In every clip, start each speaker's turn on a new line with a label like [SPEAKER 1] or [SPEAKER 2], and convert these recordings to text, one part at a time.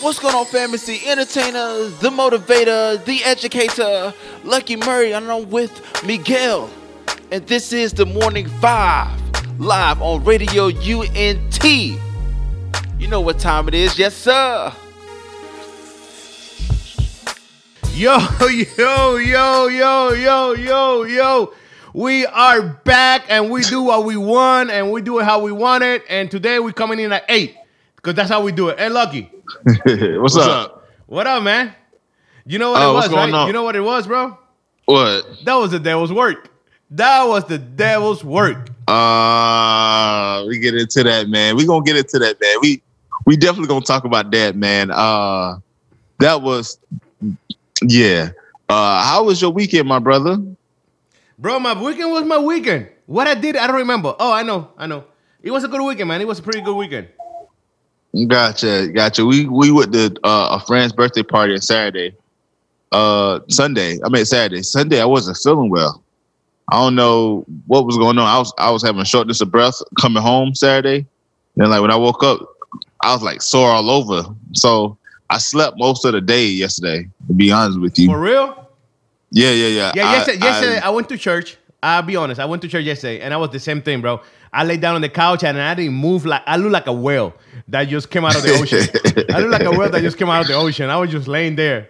[SPEAKER 1] What's going on, fam? It's the entertainer, the motivator, the educator, Lucky Murray, and I'm with Miguel. And this is the Morning Five, live on Radio UNT. You know what time it is, yes, sir.
[SPEAKER 2] Yo, yo, yo, yo, yo, yo, yo. We are back and we do what we want and we do it how we want it. And today we're coming in at eight because that's how we do it. Hey, Lucky.
[SPEAKER 3] what's, up?
[SPEAKER 2] What up, man? You know what
[SPEAKER 3] Oh,
[SPEAKER 2] it
[SPEAKER 3] what's
[SPEAKER 2] was,
[SPEAKER 3] going
[SPEAKER 2] right?
[SPEAKER 3] on?
[SPEAKER 2] You know what it was, bro?
[SPEAKER 3] What?
[SPEAKER 2] That was the devil's work. That was the devil's work.
[SPEAKER 3] Uh we get into that, man. We gonna get into that, man. We we definitely gonna talk about that, man. Uh that was yeah. Uh how was your weekend, my brother?
[SPEAKER 2] Bro, my weekend was my weekend. What I did, I don't remember. Oh, I know, I know. It was a good weekend, man. It was a pretty good weekend.
[SPEAKER 3] Gotcha, gotcha. We we went to uh, a friend's birthday party on Saturday. Uh Sunday. I mean Saturday. Sunday I wasn't feeling well. I don't know what was going on. I was I was having shortness of breath coming home Saturday. Then like when I woke up, I was like sore all over. So I slept most of the day yesterday, to be honest with you.
[SPEAKER 2] For real?
[SPEAKER 3] Yeah, yeah, yeah.
[SPEAKER 2] Yeah,
[SPEAKER 3] I-
[SPEAKER 2] yesterday,
[SPEAKER 3] I-
[SPEAKER 2] yesterday I, went to church. I'll be honest. I went to church yesterday, and I was the same thing, bro. I laid down on the couch and I didn't move. Like I look like a whale that just came out of the ocean. I look like a whale that just came out of the ocean. I was just laying there.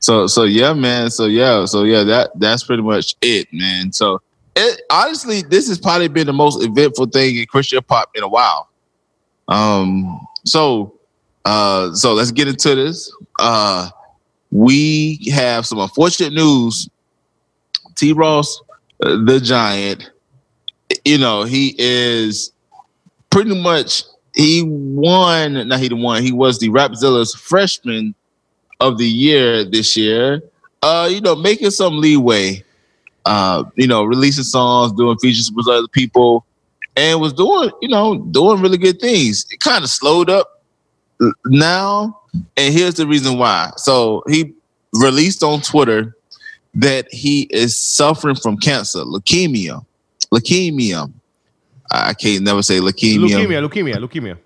[SPEAKER 3] So so yeah, man. So yeah, so yeah, that that's pretty much it, man. So it honestly, this has probably been the most eventful thing in Christian pop in a while. Um, so uh so let's get into this. Uh we have some unfortunate news. T Ross, uh, the giant, you know, he is pretty much he won, not he the one, he was the Rapzilla's freshman of the year this year. Uh, you know, making some leeway. Uh, you know, releasing songs, doing features with other people, and was doing, you know, doing really good things. It kind of slowed up now, and here's the reason why. So he released on Twitter that he is suffering from cancer, leukemia, leukemia. I can't never say leukemia.
[SPEAKER 2] Leukemia, leukemia, leukemia.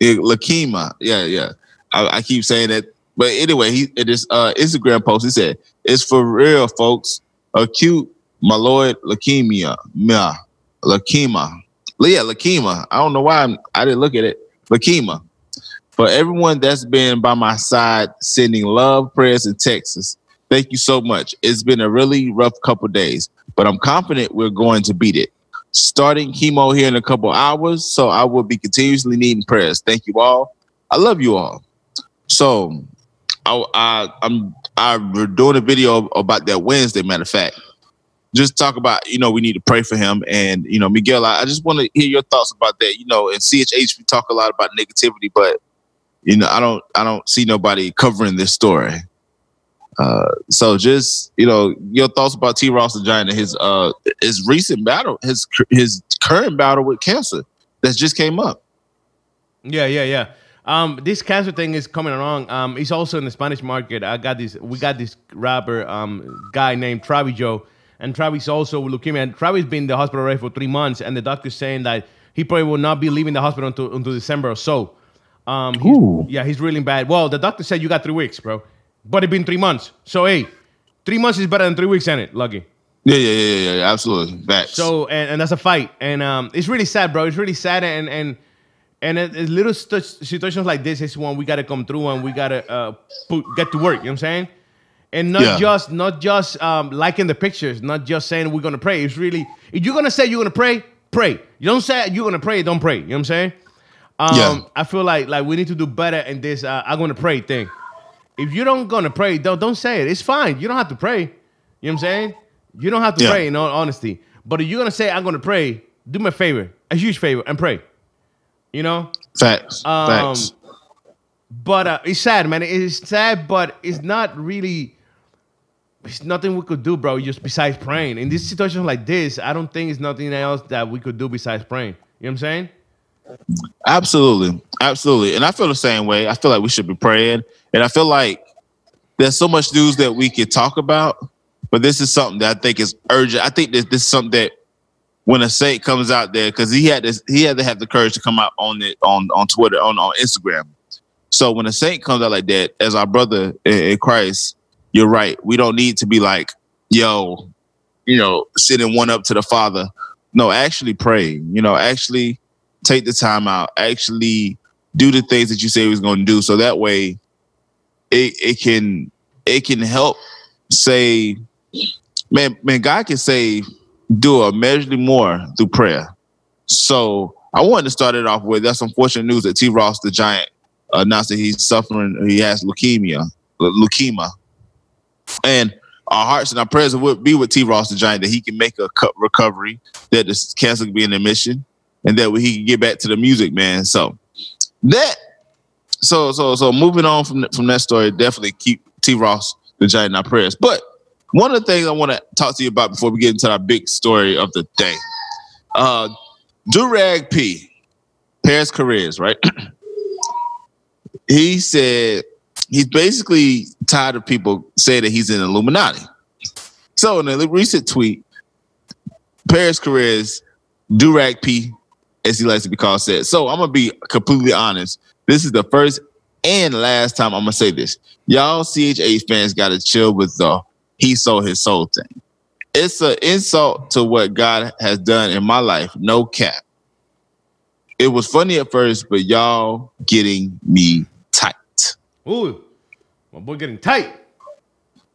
[SPEAKER 3] Yeah, leukemia. Yeah, yeah. I, I keep saying that. But anyway, he in his uh, Instagram post, he said, It's for real, folks. Acute myeloid leukemia. Meh. Leukemia. Yeah, leukemia. I don't know why I'm, I didn't look at it. Leukemia. For everyone that's been by my side sending love, prayers, and texts, thank you so much. It's been a really rough couple days, but I'm confident we're going to beat it starting chemo here in a couple hours, so I will be continuously needing prayers. Thank you all. I love you all. So, I, I I'm I'm doing a video about that Wednesday. Matter of fact, just talk about you know we need to pray for him and you know Miguel. I, I just want to hear your thoughts about that. You know, in CHH we talk a lot about negativity, but you know I don't I don't see nobody covering this story. Uh, so just you know your thoughts about T. Ross the Giant and his uh his recent battle, his his current battle with cancer that just came up.
[SPEAKER 2] Yeah, yeah, yeah. Um, this cancer thing is coming along. Um, it's also in the Spanish market. I got this. We got this rapper um guy named Travis Joe, and Travis also with leukemia. And Travis been in the hospital already for three months, and the doctor's saying that he probably will not be leaving the hospital until, until December or so. Um, he's- yeah, he's really bad. Well, the doctor said you got three weeks, bro, but it's been three months. So hey, three months is better than three weeks, ain't it? Lucky.
[SPEAKER 3] Yeah, yeah, yeah, yeah, yeah absolutely. Facts.
[SPEAKER 2] So and, and that's a fight, and um, it's really sad, bro. It's really sad, and and and it, it's little stu- situations like this is one we gotta come through, and we gotta uh, put, get to work. You know what I'm saying? And not
[SPEAKER 3] Yeah.
[SPEAKER 2] just not just um, liking the pictures, not just saying we're gonna pray. It's really if you're gonna say you're gonna pray, pray. You don't say you're gonna pray, don't pray. You know what I'm saying? Um,
[SPEAKER 3] Yeah.
[SPEAKER 2] I feel like like we need to do better in this. Uh, I'm gonna pray thing. If you don't gonna pray, don't don't say it. It's fine. You don't have to pray. You know what I'm saying? You don't have to
[SPEAKER 3] Yeah.
[SPEAKER 2] pray in all honesty. But if you're gonna say I'm gonna pray, do me a favor, a huge favor, and pray. You know?
[SPEAKER 3] facts.
[SPEAKER 2] Um,
[SPEAKER 3] facts.
[SPEAKER 2] But uh, it's sad, man. It's sad, but it's not really. It's nothing we could do, bro. Just besides praying. In this situation like this, I don't think it's nothing else that we could do besides praying. You know what I'm saying?
[SPEAKER 3] Absolutely. Absolutely. And I feel the same way. I feel like we should be praying. And I feel like there's so much news that we could talk about, but this is something that I think is urgent. I think that this is something that when a saint comes out there, because he had this, he had to have the courage to come out on it on on Twitter, on, on Instagram. So when a saint comes out like that, as our brother in, Christ, you're right. We don't need to be like, yo, you know, sitting one up to the Father. No, actually pray. You know, actually take the time out. Actually do the things that you say was going to do. So that way, it it can it can help say, man, man, God can say, do immeasurably more through prayer. So I wanted to start it off with that's unfortunate news that T. Ross the Giant announced that he's suffering, he has leukemia, leukemia, and our hearts and our prayers would be with T. Ross the Giant that he can make a recovery, that the cancer can be in remission, and that way he can get back to the music, man. So that, so so so moving on from from that story, definitely keep T. Ross the Giant in our prayers. But one of the things I want to talk to you about before we get into our big story of the day, uh, Durag P, Paris Careers, right? he said he's basically tired of people saying that he's an Illuminati. So in a recent tweet, Paris Careers, Durag P, as he likes to be called, said, So I'm gonna be completely honest. This is the first and last time I'm gonna say this. Y'all CHH fans gotta chill with the he sold his soul thing. It's an insult to what God has done in my life. No cap. It was funny at first, but y'all getting me tight.
[SPEAKER 2] Ooh, my boy getting tight.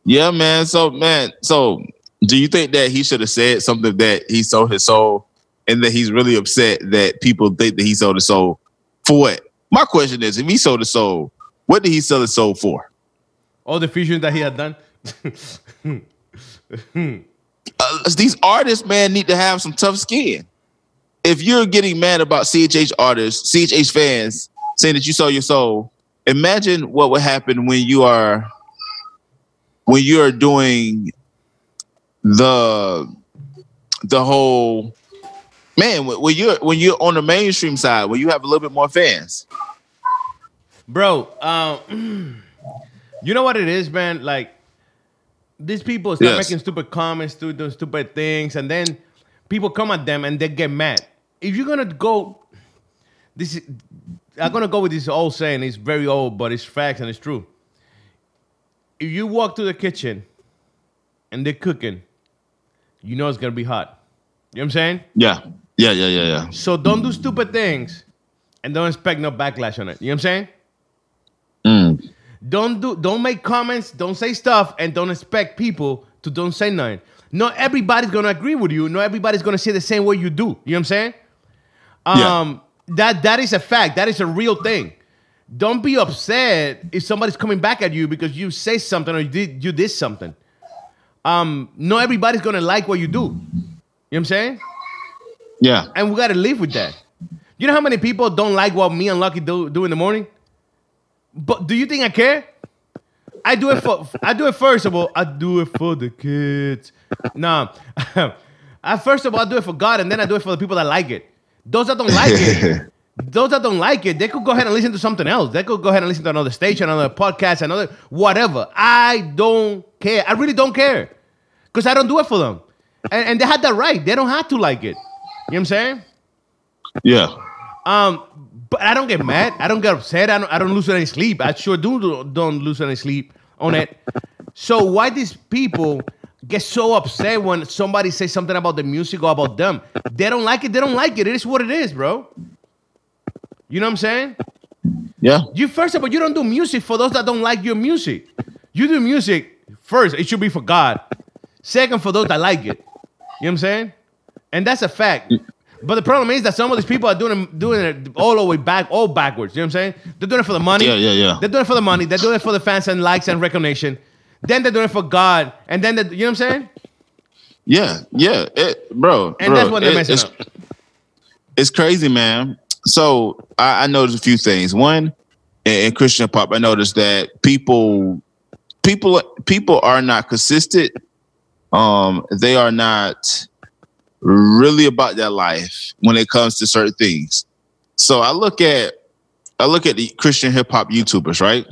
[SPEAKER 3] Yeah, man. So, man, so do you think that he should have said something that he sold his soul and that he's really upset that people think that he sold his soul for what? My question is, if he sold his soul, what did he sell his soul for?
[SPEAKER 2] All the fusion that he had done.
[SPEAKER 3] uh, these artists, man, need to have some tough skin. If you're getting mad about CHH artists, CHH fans saying that you sold your soul, imagine what would happen when you are when you are doing the the whole man when you're when you're on the mainstream side when you have a little bit more fans
[SPEAKER 2] bro um you know what it is man like these people start yes. making stupid comments do those stupid things and then people come at them and they get mad if you're gonna go this is i'm gonna go with this old saying it's very old but it's facts and it's true if you walk to the kitchen and they're cooking, you know it's gonna be hot. You know what I'm saying?
[SPEAKER 3] Yeah. Yeah, yeah, yeah, yeah.
[SPEAKER 2] So don't do stupid things and don't expect no backlash on it. You know what I'm saying?
[SPEAKER 3] Mm.
[SPEAKER 2] Don't do don't make comments, don't say stuff, and don't expect people to don't say nothing. Not everybody's gonna agree with you. Not everybody's gonna say the same way you do. You know what I'm saying? Um yeah. that that is a fact. That is a real thing don't be upset if somebody's coming back at you because you say something or you did you did something. Um, not everybody's gonna like what you do. You know what I'm saying?
[SPEAKER 3] Yeah.
[SPEAKER 2] And we gotta live with that. You know how many people don't like what me and Lucky do, do in the morning? But do you think I care? I do it for I do it first of all. I do it for the kids. Nah. I first of all I do it for God and then I do it for the people that like it. Those that don't like it, those that don't like it, they could go ahead and listen to something else. They could go ahead and listen to another station, another podcast, another whatever. I don't care. I really don't care. Because I don't do it for them. And, and they had that right. They don't have to like it. You know what I'm saying?
[SPEAKER 3] Yeah.
[SPEAKER 2] Um, but I don't get mad. I don't get upset. I don't, I don't lose any sleep. I sure do don't lose any sleep on it. So why these people get so upset when somebody says something about the music or about them? They don't like it. They don't like it. It is what it is, bro. You know what I'm saying?
[SPEAKER 3] Yeah.
[SPEAKER 2] You first of all, you don't do music for those that don't like your music. You do music first, it should be for God. Second, for those that like it. You know what I'm saying? And that's a fact. But the problem is that some of these people are doing doing it all the way back, all backwards. You know what I'm saying? They're doing it for the money.
[SPEAKER 3] Yeah, yeah, yeah.
[SPEAKER 2] They're doing it for the money. They're doing it for the fans and likes and recognition. Then they're doing it for God. And then, you know what I'm saying?
[SPEAKER 3] Yeah, yeah, it, bro.
[SPEAKER 2] And
[SPEAKER 3] bro,
[SPEAKER 2] that's what they're
[SPEAKER 3] it,
[SPEAKER 2] messing
[SPEAKER 3] it's,
[SPEAKER 2] up.
[SPEAKER 3] It's crazy, man. So I, I noticed a few things. One, in, in Christian pop, I noticed that people, people, people are not consistent. Um, they are not really about their life when it comes to certain things. So I look at, I look at the Christian hip hop YouTubers, right?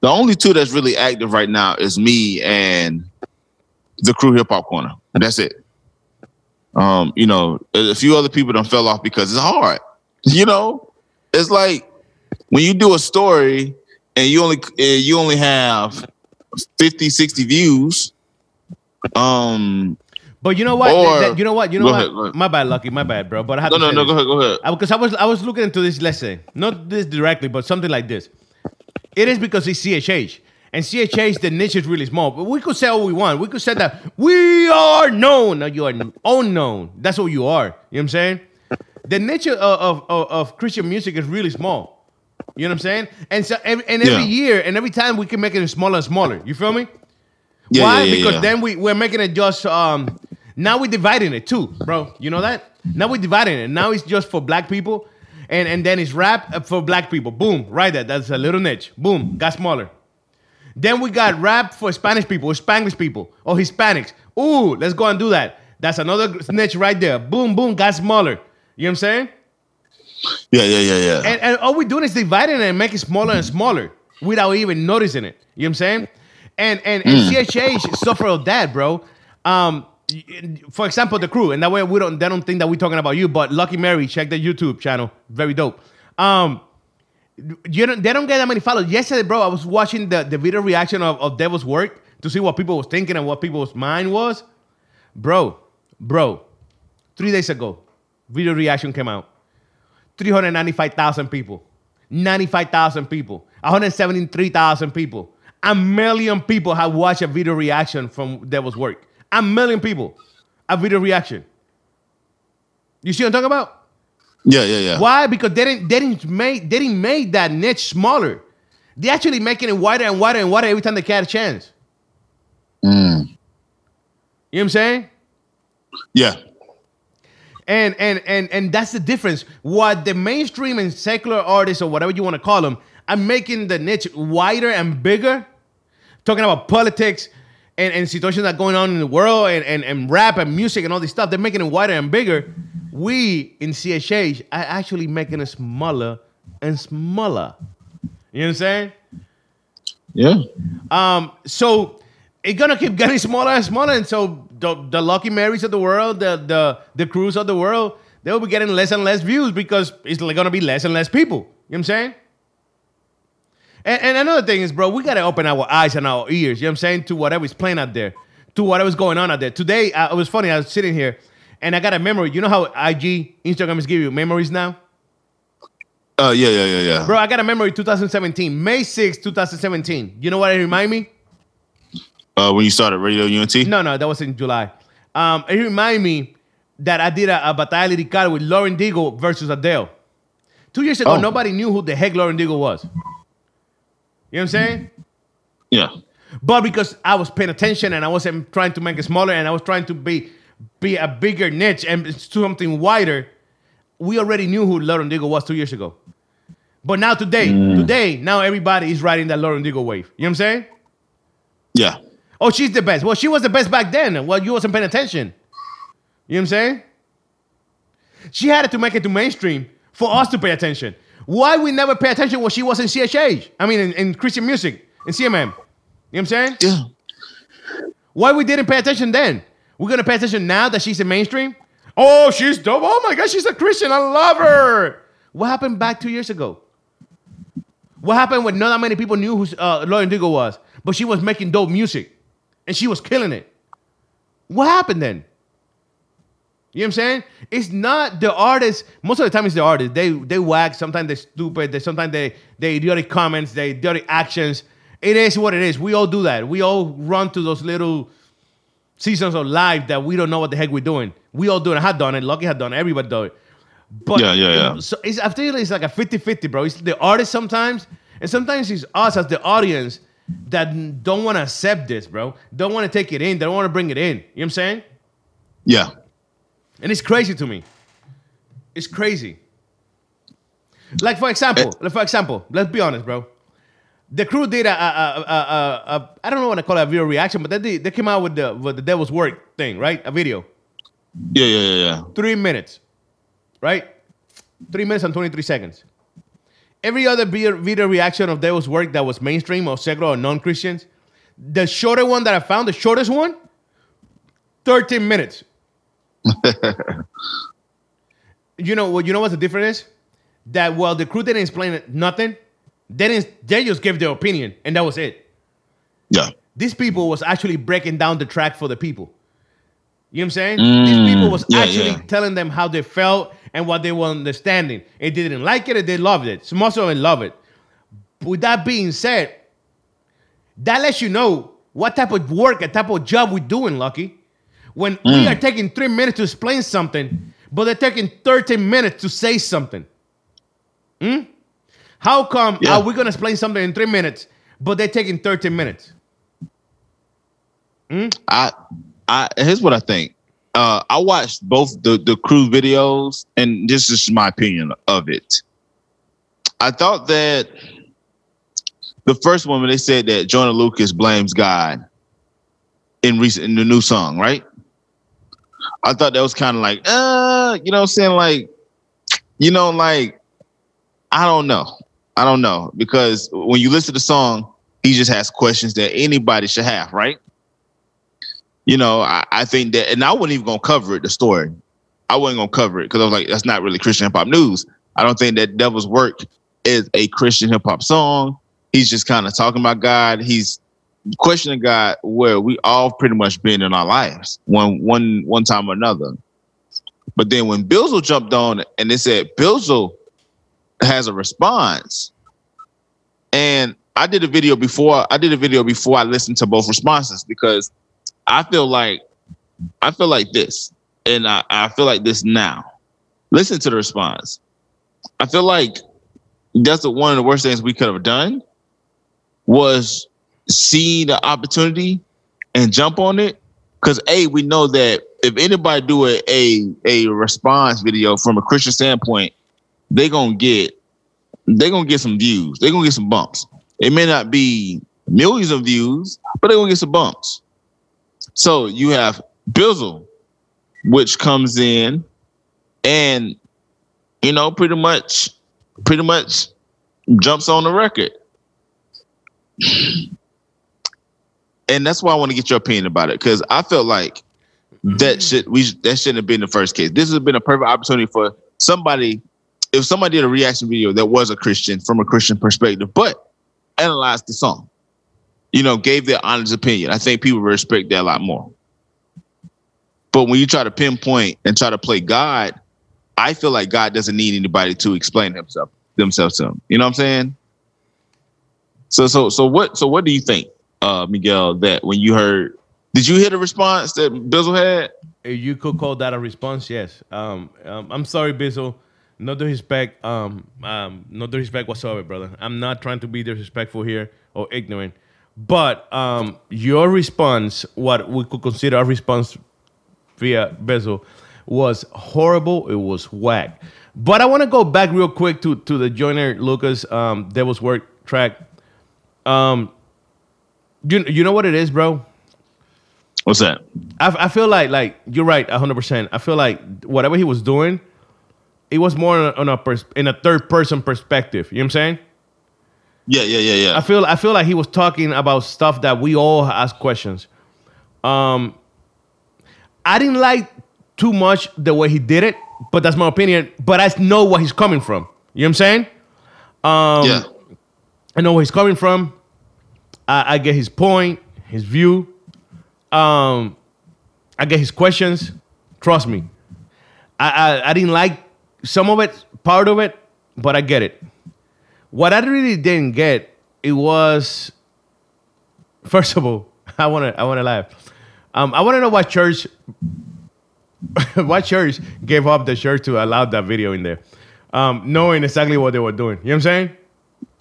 [SPEAKER 3] The only two that's really active right now is me and the crew hip hop corner. That's it. Um, you know, a few other people don't fell off because it's hard. You know, it's like when you do a story and you only you only have 50, 60 views, um,
[SPEAKER 2] But you know what?
[SPEAKER 3] Or-
[SPEAKER 2] That- you know what? You know what?
[SPEAKER 3] ahead.
[SPEAKER 2] My bad, Lucky. My bad, bro. But I have
[SPEAKER 3] no,
[SPEAKER 2] to
[SPEAKER 3] no,
[SPEAKER 2] say
[SPEAKER 3] no,
[SPEAKER 2] this.
[SPEAKER 3] go ahead, go ahead.
[SPEAKER 2] because I was I was looking into this lesson, not this directly, but something like this. It is because it's CHH, and CHH the niche is really small. But we could say what we want. We could say that we are known. No, you are unknown. That's what you are. You know what I'm saying? The niche of of, of, of Christian music is really small. You know what I'm saying? And so every, and every
[SPEAKER 3] Yeah.
[SPEAKER 2] year and every time we can make it smaller and smaller. You feel me?
[SPEAKER 3] Yeah,
[SPEAKER 2] Why?
[SPEAKER 3] yeah,
[SPEAKER 2] because then we, we're making it just um now we're dividing it too, bro. You know that? Now we're dividing it. Now it's just for black people, and, and then it's rap for black people. Boom, right there. That's a little niche. Boom, got smaller. Then we got rap for Spanish people, or Spanglish people, or Hispanics. Ooh, let's go and do that. That's another niche right there. Boom, boom, got smaller. You know what I'm saying?
[SPEAKER 3] Yeah, yeah, yeah, yeah.
[SPEAKER 2] And, and all we're doing is dividing it and making it smaller and smaller without even noticing it. You know what I'm saying? And and, and CHH suffer of that, bro. Um, for example, the crew, and that way we don't they don't think that we're talking about you, but Lucky Mary, check the YouTube channel. Very dope. Um you don't they don't get that many followers. Yesterday, bro, I was watching the, the video reaction of, of Devil's work to see what people was thinking and what people's mind was. Bro, bro, three days ago, video reaction came out. 395,000 people, 95,000 people, 173,000 people. A million people have watched a video reaction from Devil's Work. A million people, a video reaction. You see what I'm talking about?
[SPEAKER 3] yeah, yeah, yeah.
[SPEAKER 2] Why? Because they didn't they didn't make they didn't make that niche smaller. They actually making it wider and wider and wider every time they get a chance.
[SPEAKER 3] Mm.
[SPEAKER 2] You know what I'm saying?
[SPEAKER 3] Yeah.
[SPEAKER 2] And and and and that's the difference. What the mainstream and secular artists or whatever you want to call them are making the niche wider and bigger, talking about politics and, and situations that are going on in the world and, and, and rap and music and all this stuff. They're making it wider and bigger. We in CHH are actually making it smaller and smaller. You know what I'm saying?
[SPEAKER 3] Yeah.
[SPEAKER 2] Um, so it's gonna keep getting smaller and smaller, and so the, the Lucky Marys of the world, the the the crews of the world, they'll be getting less and less views because it's gonna be less and less people. You know what I'm saying? And, and another thing is, bro, we gotta open our eyes and our ears. You know what I'm saying to whatever's playing out there, to whatever's going on out there. Today, uh, it was funny. I was sitting here, and I got a memory. You know how IG, Instagram is giving you memories now.
[SPEAKER 3] Uh, yeah, yeah, yeah, yeah.
[SPEAKER 2] Bro, I got a memory 2017, May 6, 2017. You know what it remind me?
[SPEAKER 3] Uh, when you started Radio UNT.
[SPEAKER 2] No, no, that was in July. Um, it remind me that I did a, a Batalla Lirical with Lauren Daigle versus Adele. Two years ago,
[SPEAKER 3] Oh.
[SPEAKER 2] nobody knew who the heck Lauren Daigle was. You know what I'm saying?
[SPEAKER 3] Yeah.
[SPEAKER 2] But because I was paying attention and I wasn't trying to make it smaller and I was trying to be be a bigger niche and something wider, we already knew who Lauren Daigle was two years ago. But now today, mm. today, now everybody is riding that Lauren Daigle wave. You know what I'm saying?
[SPEAKER 3] Yeah.
[SPEAKER 2] Oh, she's the best. Well, she was the best back then. Well, you wasn't paying attention. You know what I'm saying? She had to make it to mainstream for us to pay attention. Why we never pay attention when she was in CHH? I mean, in, in Christian music, in CMM. You know what I'm saying?
[SPEAKER 3] Yeah.
[SPEAKER 2] Why we didn't pay attention then? We're gonna pay attention now that she's in mainstream? Oh, she's dope. Oh my God, she's a Christian. I love her. What happened back two years ago? What happened when not that many people knew who uh, Lauren Daigle was, but she was making dope music and she was killing it? What happened then? You know what I'm saying? It's not the artist. Most of the time, it's the artist. They they whack. Sometimes they're stupid. They sometimes they they idiotic comments. They idiotic actions. It is what it is. We all do that. We all run to those little seasons of life that we don't know what the heck we're doing. We all do it. I had done it. Lucky had done it. Everybody done it. But
[SPEAKER 3] Yeah, yeah, yeah.
[SPEAKER 2] So it's, I feel it's like a 50-50, bro. It's the artist sometimes, and sometimes it's us as the audience that don't want to accept this, bro. Don't want to take it in. They don't want to bring it in. You know what I'm saying?
[SPEAKER 3] Yeah.
[SPEAKER 2] And it's crazy to me. It's crazy. Like for example, eh. like for example, let's be honest, bro. The crew did a, a, a, a, a, a I don't know what to call it, a video reaction, but they did, they came out with the with the Devil's Work thing, right? A video,
[SPEAKER 3] Yeah, yeah, yeah, yeah.
[SPEAKER 2] three minutes, right? Three minutes and twenty three seconds. Every other video, video reaction of Devil's Work that was mainstream or secular or non Christians, the shorter one that I found, the shortest one, thirteen minutes. you know what? You know what the difference is? that well the crew didn't explain nothing. They didn't. They just gave their opinion, and that was it.
[SPEAKER 3] Yeah.
[SPEAKER 2] These people was actually breaking down the track for the people. You know what I'm saying? Mm, These people was
[SPEAKER 3] yeah,
[SPEAKER 2] actually
[SPEAKER 3] yeah.
[SPEAKER 2] telling them how they felt and what they were understanding. If they didn't like it, or they loved it. So most of them love it. With that being said, that lets you know what type of work, a type of job we're doing, Lucky. When we are taking three minutes to explain something, but they're taking 13 minutes to say something. Hmm? How come
[SPEAKER 3] Yeah.
[SPEAKER 2] are we gonna explain something in three minutes, but they're taking 13 minutes?
[SPEAKER 3] I, I here's what I think. Uh, I watched both the the crew videos, and this is my opinion of it. I thought that the first one when they said that Joyner Lucas blames God in recent in the new song, right? I thought that was kind of like, uh, you know, I'm saying like, you know, like, I don't know, I don't know, because when you listen to the song, he just has questions that anybody should have, right? you know, I, I think that, and I wasn't even gonna cover it, the story. I wasn't gonna cover it because I was like, that's not really Christian hip hop news. I don't think that Devil's Work is a Christian hip hop song. He's just kind of talking about God. He's questioning God where we all pretty much been in our lives, one one one time or another. But then when Bizzle jumped on and they said Bizzle has a response, and I did a video before. I did a video before I listened to both responses because I feel like I feel like this, and I, I feel like this now. Listen to the response. I feel like that's the, one of the worst things we could have done was see the opportunity and jump on it. Because a we know that if anybody do a, a a response video from a Christian standpoint, they gonna get they gonna get some views. They gonna get some bumps. It may not be millions of views, but they gonna get some bumps. So you have Bizzle, which comes in and you know pretty much pretty much jumps on the record. And that's why I want to get your opinion about it because I felt like that mm. should we that shouldn't have been the first case. This has been a perfect opportunity for somebody. If somebody did a reaction video that was a Christian from a Christian perspective, but analyzed the song, you know, gave their honest opinion, I think people respect that a lot more. But when you try to pinpoint and try to play God, I feel like God doesn't need anybody to explain himself themselves to him. You know what I'm saying? So so so what so what do you think, uh, Miguel, that when you heard did you hear the response that Bizzle had?
[SPEAKER 2] You could call that a response, yes. Um, um, I'm sorry, Bizzle. No disrespect. Um, um, no disrespect whatsoever, brother. I'm not trying to be disrespectful here or ignorant. But um, your response, what we could consider a response via Bizzle, was horrible. It was whack. But I want to go back real quick to to the Joyner Lucas um, Devil's Work track. Um, you you know what it is, bro?
[SPEAKER 3] What's that?
[SPEAKER 2] I, I feel like like you're right, hundred percent. I feel like whatever he was doing, it was more on a, on a pers- in a third person perspective. You know what I'm saying?
[SPEAKER 3] Yeah, yeah, yeah, yeah.
[SPEAKER 2] I feel I feel like he was talking about stuff that we all ask questions. Um, I didn't like too much the way he did it, but that's my opinion. But I know where he's coming from. You know what I'm saying? Um,
[SPEAKER 3] yeah.
[SPEAKER 2] I know where he's coming from. I, I get his point, his view. Um, I get his questions. Trust me, I, I I didn't like some of it, part of it, but I get it. What I really didn't get, it was first of all, I wanna I wanna laugh. Um, I wanna know what church what church gave up the church to allow that video in there, um, knowing exactly what they were doing. You know what I'm saying?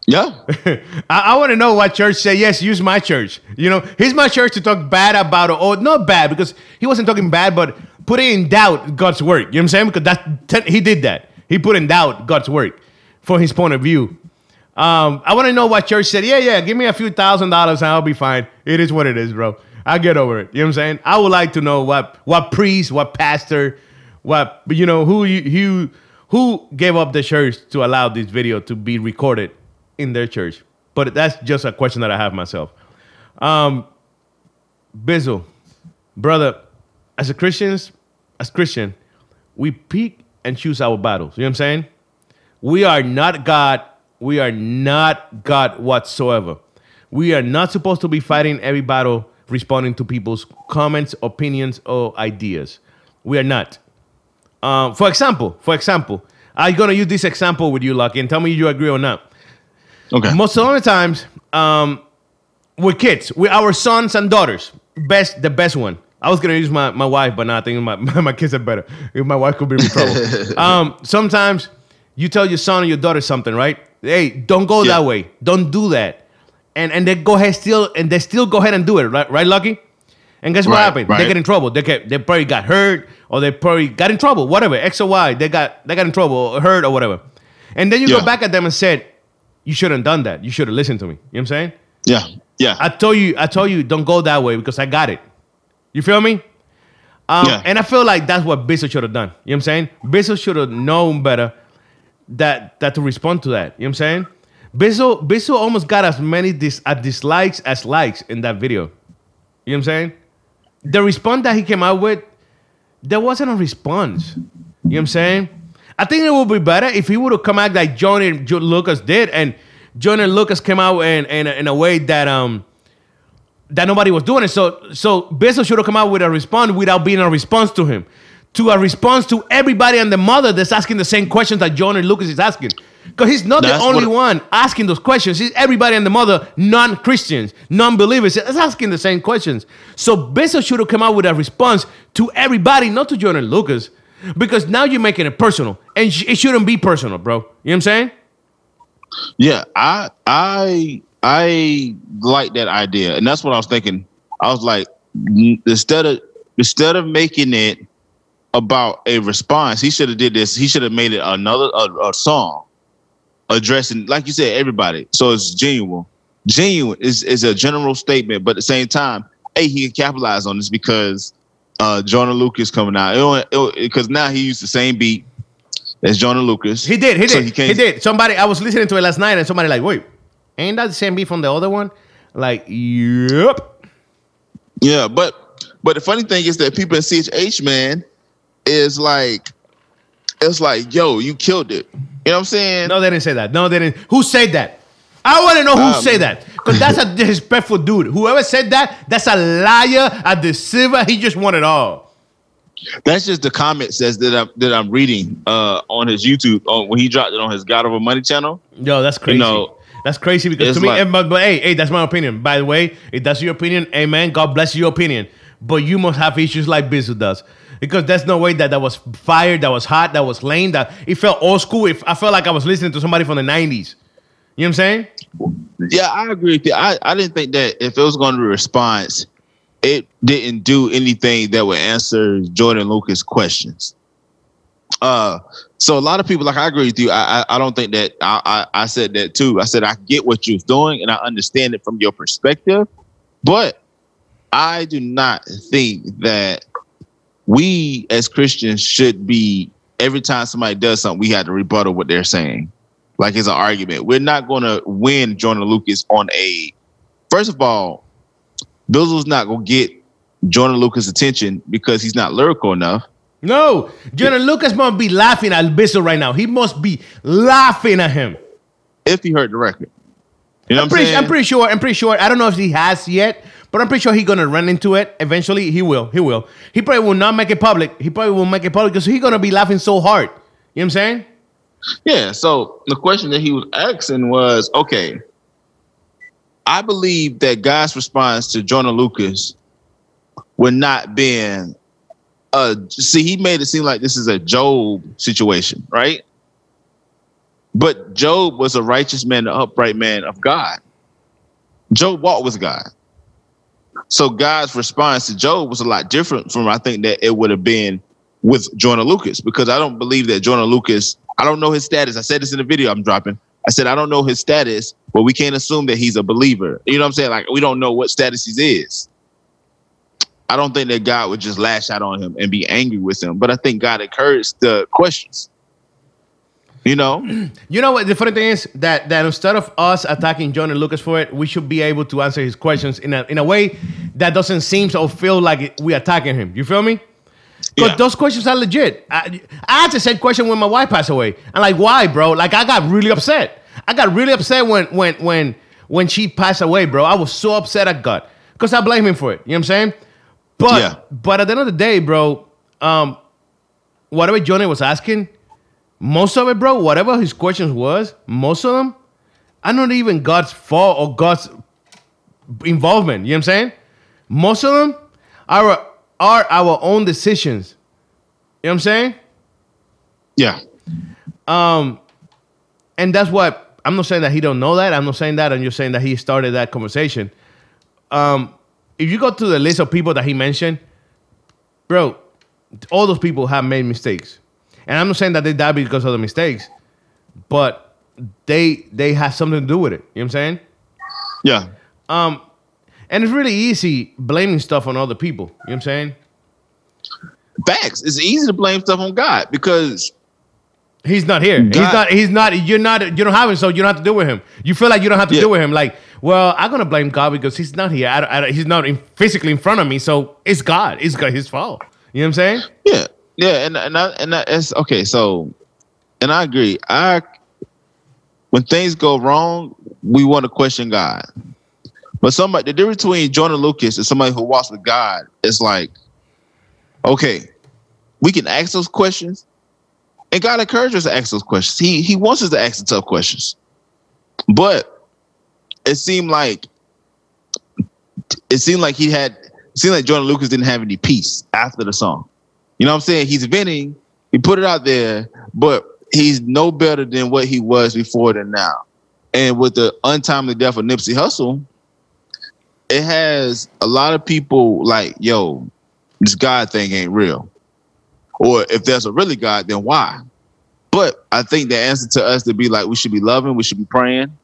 [SPEAKER 3] Yeah.
[SPEAKER 2] I, I want to know what church said, yes, use my church. You know, here's my church to talk bad about, or not bad, because he wasn't talking bad, but put in doubt God's work. You know what I'm saying? Because that he did that. He put in doubt God's work from his point of view. Um, I want to know what church said, yeah, yeah, give me a few thousand dollars and I'll be fine. It is what it is, bro. I'll get over it. You know what I'm saying? I would like to know what what priest, what pastor, what you know, who you who who gave up the church to allow this video to be recorded in their church. But that's just a question that I have myself. Um Bizzle, brother, as a Christians, as Christian, we pick and choose our battles. You know what I'm saying? We are not God. We are not God whatsoever. We are not supposed to be fighting every battle responding to people's comments, opinions, or ideas. We are not. Um, for example, for example, I'm gonna use this example with you, Lucky, and tell me you agree or not.
[SPEAKER 3] Okay.
[SPEAKER 2] Most of the times, um, with kids, with our sons and daughters, best the best one. I was gonna use my, my wife, but now I think my, my kids are better. If my wife could be in trouble. um, sometimes you tell your son or your daughter something, right? Hey, don't go
[SPEAKER 3] Yeah.
[SPEAKER 2] that way. Don't do that. And and they go ahead still and they still go ahead and do it, right? Right, Lucky? And guess what
[SPEAKER 3] Right,
[SPEAKER 2] happened? They get in trouble. They get they probably got hurt or they probably got in trouble, whatever. X or Y, they got they got in trouble or hurt or whatever. And then you
[SPEAKER 3] Yeah.
[SPEAKER 2] go back at them and said, You shouldn't have done that. You should have listened to me. You know what I'm saying?
[SPEAKER 3] Yeah. Yeah.
[SPEAKER 2] I told you, I told you, don't go that way because I got it. You feel me? Um,
[SPEAKER 3] Yeah.
[SPEAKER 2] And I feel like that's what Bizzle should have done. You know what I'm saying? Bizzle should have known better that that to respond to that. You know what I'm saying? Bizzle, Bizzle almost got as many dis, uh, dislikes as likes in that video. You know what I'm saying? The response that he came out with, there wasn't a response. You know what I'm saying? I think it would be better if he would have come out like Joyner Lucas did, and Joyner Lucas came out in, in, a- in a way that um that nobody was doing it. So so Bizzle should have come out with a response without being a response to him. To a response to everybody and the mother that's asking the same questions that Joyner Lucas is asking. Because he's not
[SPEAKER 3] That's
[SPEAKER 2] the only one asking those questions. He's everybody and the mother, non-Christians, non-believers, is asking the same questions. So Bizzle should have come out with a response to everybody, not to Joyner Lucas. Because now you're making it personal. And sh- it shouldn't be personal, bro. You know what I'm saying?
[SPEAKER 3] Yeah, I I I like that idea, and that's what I was thinking. I was like, instead of instead of making it about a response, he should have did this. He should have made it another a, a song addressing, like you said, everybody. So it's genuine. Genuine is is a general statement, but at the same time, hey, he can capitalize on this because uh Joyner Lucas coming out. Because now he used the same beat as Joyner Lucas.
[SPEAKER 2] He did. He
[SPEAKER 3] So
[SPEAKER 2] did.
[SPEAKER 3] he
[SPEAKER 2] he,
[SPEAKER 3] can't-
[SPEAKER 2] did. Somebody. I was listening to it last night, and somebody like, wait, ain't that the same beat from the other one? Like, yep.
[SPEAKER 3] Yeah, but but the funny thing is that people in CHH man is like it's like, yo, you killed it. You know what I'm saying?
[SPEAKER 2] No, they didn't say that. No, they didn't. Who said that? I want to know who
[SPEAKER 3] Um,
[SPEAKER 2] said that because that's a disrespectful dude. Whoever said that, that's a liar, a deceiver. He just want it all.
[SPEAKER 3] That's just the comment says that I'm that I'm reading uh on his YouTube on when he dropped it on his God Over Money channel.
[SPEAKER 2] Yo, that's crazy.
[SPEAKER 3] know,
[SPEAKER 2] that's crazy because to me,
[SPEAKER 3] like-
[SPEAKER 2] but, but hey, hey, that's my opinion. By the way, if that's your opinion, amen. God bless your opinion. But you must have issues like Bizzle does. Because there's no way that that was fire, that was hot, that was lame, that it felt old school. If I felt like I was listening to somebody from the 90s. You know what I'm saying?
[SPEAKER 3] Yeah, I agree with you. I, I didn't think that if it was going to be a response, it didn't do anything that would answer Joyner Lucas' questions. Uh, so a lot of people, like I agree with you. I I, I don't think that I, I I said that too. I said I get what you're doing and I understand it from your perspective, but I do not think that we as Christians should be every time somebody does something, we have to rebuttal what they're saying like it's an argument. We're not going to win Joyner Lucas on a. First of all, Bizzle's not going to get Joyner Lucas' attention because he's not lyrical enough.
[SPEAKER 2] No. Joyner Lucas must be laughing at Bizzle right now. He must be laughing at him.
[SPEAKER 3] If he heard the record, you know
[SPEAKER 2] I'm
[SPEAKER 3] what I'm
[SPEAKER 2] pretty. I'm pretty sure. I'm pretty sure. I don't know if he has yet, but I'm pretty sure he's gonna run into it eventually. He will. He will. He probably will not make it public. He probably will make it public because he's gonna be laughing so hard. You know what I'm saying?
[SPEAKER 3] Yeah. So the question that he was asking was, okay, I believe that God's response to Joyner Lucas would not been uh see, he made it seem like this is a Job situation, right? But Job was a righteous man, an upright man of God. Job walked with God. So God's response to Job was a lot different from I think that it would have been with Joyner Lucas because I don't believe that Joyner Lucas, I don't know his status. I said this in the video I'm dropping. I said I don't know his status, but we can't assume that he's a believer. You know what I'm saying? Like we don't know what status he is. I don't think that God would just lash out on him and be angry with him, but I think God encouraged the questions. You know?
[SPEAKER 2] You know what? The funny thing is that that instead of us attacking Joyner Lucas for it, we should be able to answer his questions in a in a way that doesn't seem or feel like we're attacking him. You feel me? Because
[SPEAKER 3] Yeah.
[SPEAKER 2] those questions are legit. I, I had the same question when my wife passed away. I'm like, why, bro? Like, I got really upset. I got really upset when when when when she passed away, bro. I was so upset I got because I blame him for it. You know what I'm saying? But
[SPEAKER 3] Yeah.
[SPEAKER 2] but at the end of the day, bro, um, whatever Johnny was asking, most of it, bro, whatever his questions was, most of them, are not even God's fault or God's involvement. You know what I'm saying? Most of them are are our own decisions. You know what I'm saying?
[SPEAKER 3] Yeah.
[SPEAKER 2] Um, and that's what I'm not saying that he don't know that. I'm not saying that. I'm just saying that he started that conversation. Um, if you go to the list of people that he mentioned, bro, all those people have made mistakes. And I'm not saying that they died because of the mistakes, but they they have something to do with it. You know what I'm saying?
[SPEAKER 3] Yeah.
[SPEAKER 2] And it's really easy blaming stuff on other people. You know what I'm saying?
[SPEAKER 3] Facts. It's easy to blame stuff on God because
[SPEAKER 2] He's not here. He's not. He's not. You're not. You don't have him, so you don't have to deal with him. You feel like you don't have to
[SPEAKER 3] Yeah.
[SPEAKER 2] deal with him. Like, well, I'm gonna blame God because he's not here. I, don't- I, don't- he's not in, physically in front of me, so it's God. It's God, his fault. You know what I'm saying?
[SPEAKER 3] Yeah, yeah, and and I, and that's okay. So, and I agree. I when things go wrong, we want to question God. But somebody, the difference between Joyner Lucas and somebody who walks with God is like, okay, we can ask those questions, and God encourages us to ask those questions. He He wants us to ask the tough questions, but it seemed like it seemed like he had it seemed like Joyner Lucas didn't have any peace after the song. You know what I'm saying? He's venting, he put it out there, but he's no better than what he was before than now. And with the untimely death of Nipsey Hussle, it has a lot of people like, yo, this God thing ain't real. Or if there's a really God, then why? But I think the answer to us to be like, we should be loving, we should be praying.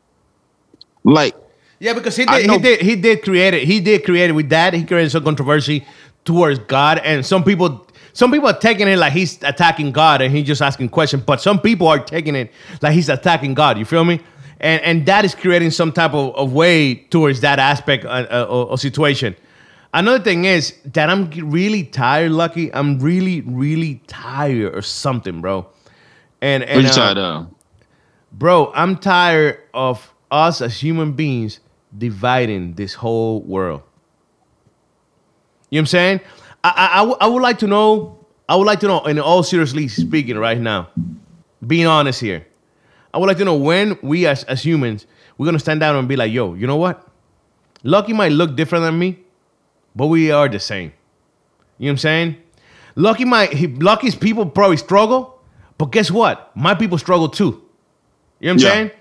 [SPEAKER 3] Like,
[SPEAKER 2] Yeah, because he did. He did. He did create it. He did create it with that. He created some controversy towards God, and some people. Some people are taking it like he's attacking God and he's just asking questions, but some people are taking it like he's attacking God. You feel me? And and that is creating some type of, of way towards that aspect uh, uh, or, situation. Another thing is that I'm really tired, Lucky. I'm really, really tired or something, bro. And and
[SPEAKER 3] what you
[SPEAKER 2] uh,
[SPEAKER 3] tired of?
[SPEAKER 2] bro, I'm tired of us as human beings dividing this whole world. You know what I'm saying? I, I, I, w- I would like to know, I would like to know, and all seriously speaking right now, being honest here, I would like to know when we as, as humans, we're going to stand down and be like, yo, you know what? Lucky might look different than me, but we are the same. You know what I'm saying? Lucky might, he, Lucky's people probably struggle, but guess what? My people struggle too. You know what I'm
[SPEAKER 3] Yeah.
[SPEAKER 2] saying?